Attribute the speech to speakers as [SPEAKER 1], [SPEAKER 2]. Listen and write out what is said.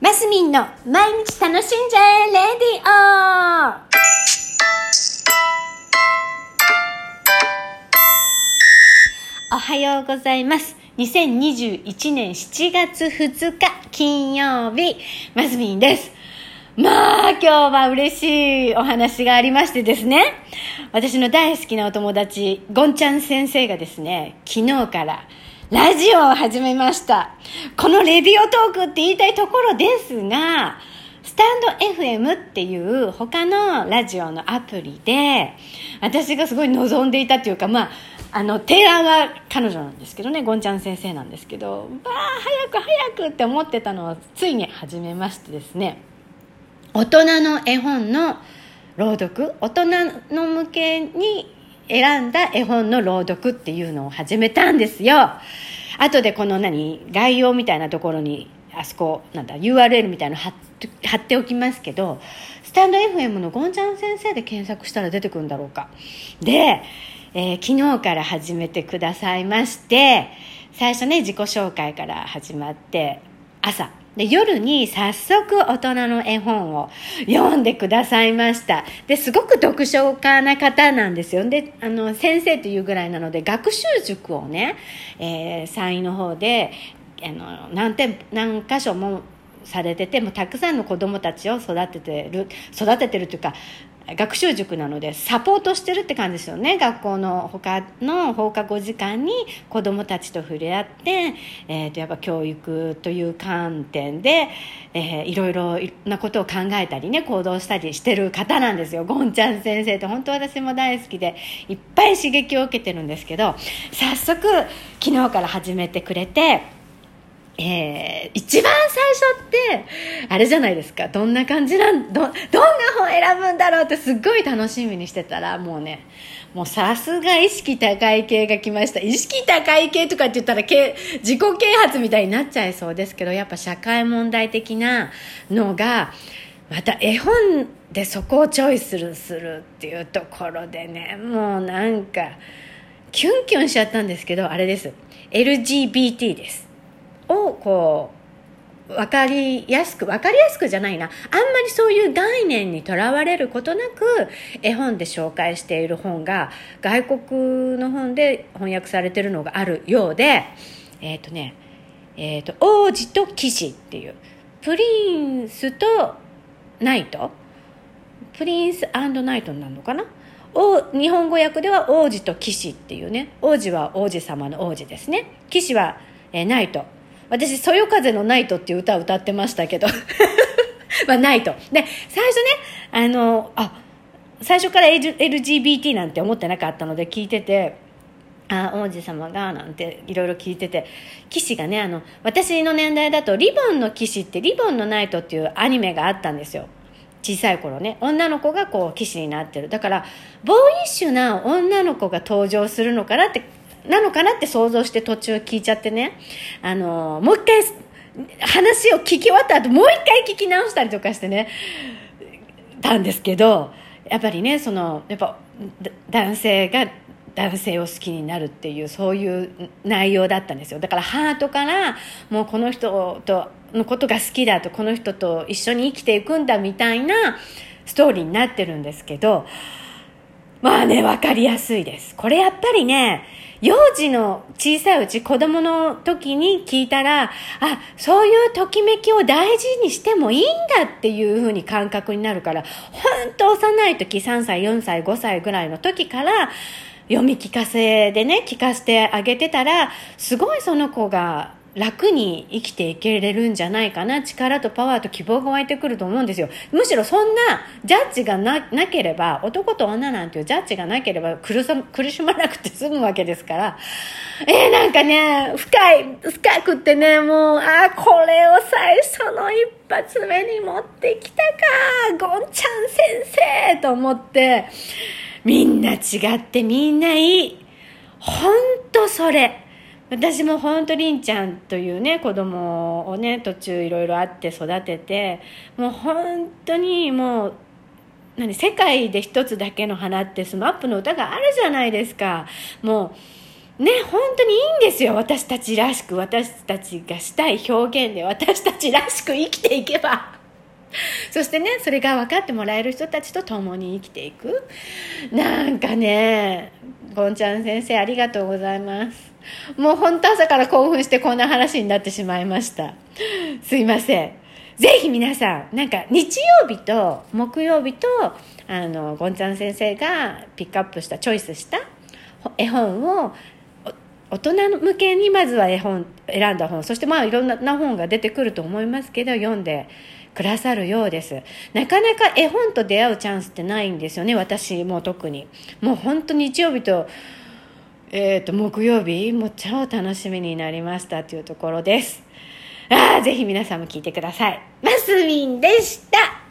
[SPEAKER 1] マスミンの毎日楽しんじゃえレディオおはようございます。2021年7月2日金曜日、マスミンです。まあ、今日は嬉しいお話がありましてですね、私の大好きなお友達、ゴンちゃん先生がですね、昨日からラジオを始めました。このレディオトークって言いたいところですが、スタンド FM っていう他のラジオのアプリで、私がすごい望んでいたというか、まあ、あの、提案は彼女なんですけどね、ゴンちゃん先生なんですけど、わあ、早く早くって思ってたのをついに始めましてですね、大人の絵本の朗読、大人の向けに選んだ絵本の朗読っていうのを始めたんですよ。後でこの何、概要みたいなところに、あそこ、なんだ、URL みたいなの貼って貼っておきますけど、スタンド FM のゴンちゃん先生で検索したら出てくるんだろうか。で、えー昨日から始めてくださいまして、最初ね、自己紹介から始まって、朝。で、夜に早速大人の絵本を読んでくださいました。で、すごく読書家な方なんですよ。で、あの、先生というぐらいなので、学習塾をね、えー山陰の方で、あの、何点、何箇所もされてて、もたくさんの子供たちを育ててる、育ててるというか、学習塾なのでサポートしてるって感じですよね学校の他の放課後時間に子どもたちと触れ合って、えー、とやっぱ教育という観点で、えーいろいろなことを考えたりね行動したりしてる方なんですよゴンちゃん先生って本当私も大好きでいっぱい刺激を受けてるんですけど早速昨日から始めてくれて。えー一番最ってあれじゃないですか。どんな感じなんどどんな本選ぶんだろうってすっごい楽しみにしてたらもうねもうさすが意識高い系が来ました。意識高い系とかって言ったら自己啓発みたいになっちゃいそうですけどやっぱ社会問題的なのがまた絵本でそこをチョイスするするっていうところでねもうなんかキュンキュンしちゃったんですけどあれです。LGBT です。をこう分かりやすく分かりやすくじゃないな。あんまりそういう概念にとらわれることなく絵本で紹介している本が外国の本で翻訳されてるのがあるようでえっ、とねえっ、と王子と騎士っていうプリンスとナイト。プリンスナイトになるのかな？日本語訳では王子と騎士っていうね。王子は王子様の王子ですね。騎士は、えーナイト。私「そよ風のナイト」っていう歌を歌ってましたけど。まあナイト。で最初ねあのあ最初から LGBT なんて思ってなかったので聞いててあ王子様がなんていろいろ聞いてて騎士がねあの私の年代だと「リボンの騎士」って「リボンのナイト」っていうアニメがあったんですよ。小さい頃ね。女の子がこう騎士になってる。だからボーイッシュな女の子が登場するのかなってなのかなって想像して途中聞いちゃってね。あのもう一回話を聞き終わった後もう一回聞き直したりとかしてね。たんですけどやっぱりねそのやっぱ男性が男性を好きになるっていうそういう内容だったんですよ。だからハートからもうこの人とのことが好きだとこの人と一緒に生きていくんだみたいなストーリーになってるんですけどまあね分かりやすいです。これやっぱりね幼児の小さいうち子供の時に聞いたらあそういうときめきを大事にしてもいいんだっていうふうに感覚になるから本当幼い時3歳4歳5歳ぐらいの時から読み聞かせでね聞かせてあげてたらすごいその子が楽に生きていけれるんじゃないかな。力とパワーと希望が湧いてくると思うんですよ。むしろそんなジャッジがななければ男と女なんていうジャッジがなければ苦さ苦しまなくて済むわけですから。えー、なんかね深い深くってねもうあこれを最初の一発目に持ってきたかゴンちゃん先生と思ってみんな違ってみんないい。本当それ。私も本当りんちゃんというね子供をね途中いろいろあって育ててもう本当にもう何世界で一つだけの花ってスマップの歌があるじゃないですか。もうね本当にいいんですよ。私たちらしく私たちがしたい表現で私たちらしく生きていけば。そしてねそれが分かってもらえる人たちと共に生きていく。なんかねゴンちゃん先生ありがとうございます。もう本当朝から興奮してこんな話になってしまいました。すいません。ぜひ皆さんなんか日曜日と木曜日とあのゴンちゃん先生がピックアップしたチョイスした絵本を大人向けにまずは絵本選んだ本そしてまあいろんな本が出てくると思いますけど読んでくださるようです。なかなか絵本と出会うチャンスってないんですよね私も特に。もう本当日曜日と,、えー、と木曜日もう超楽しみになりましたというところです。ああぜひ皆さんも聞いてください。マスミンでした。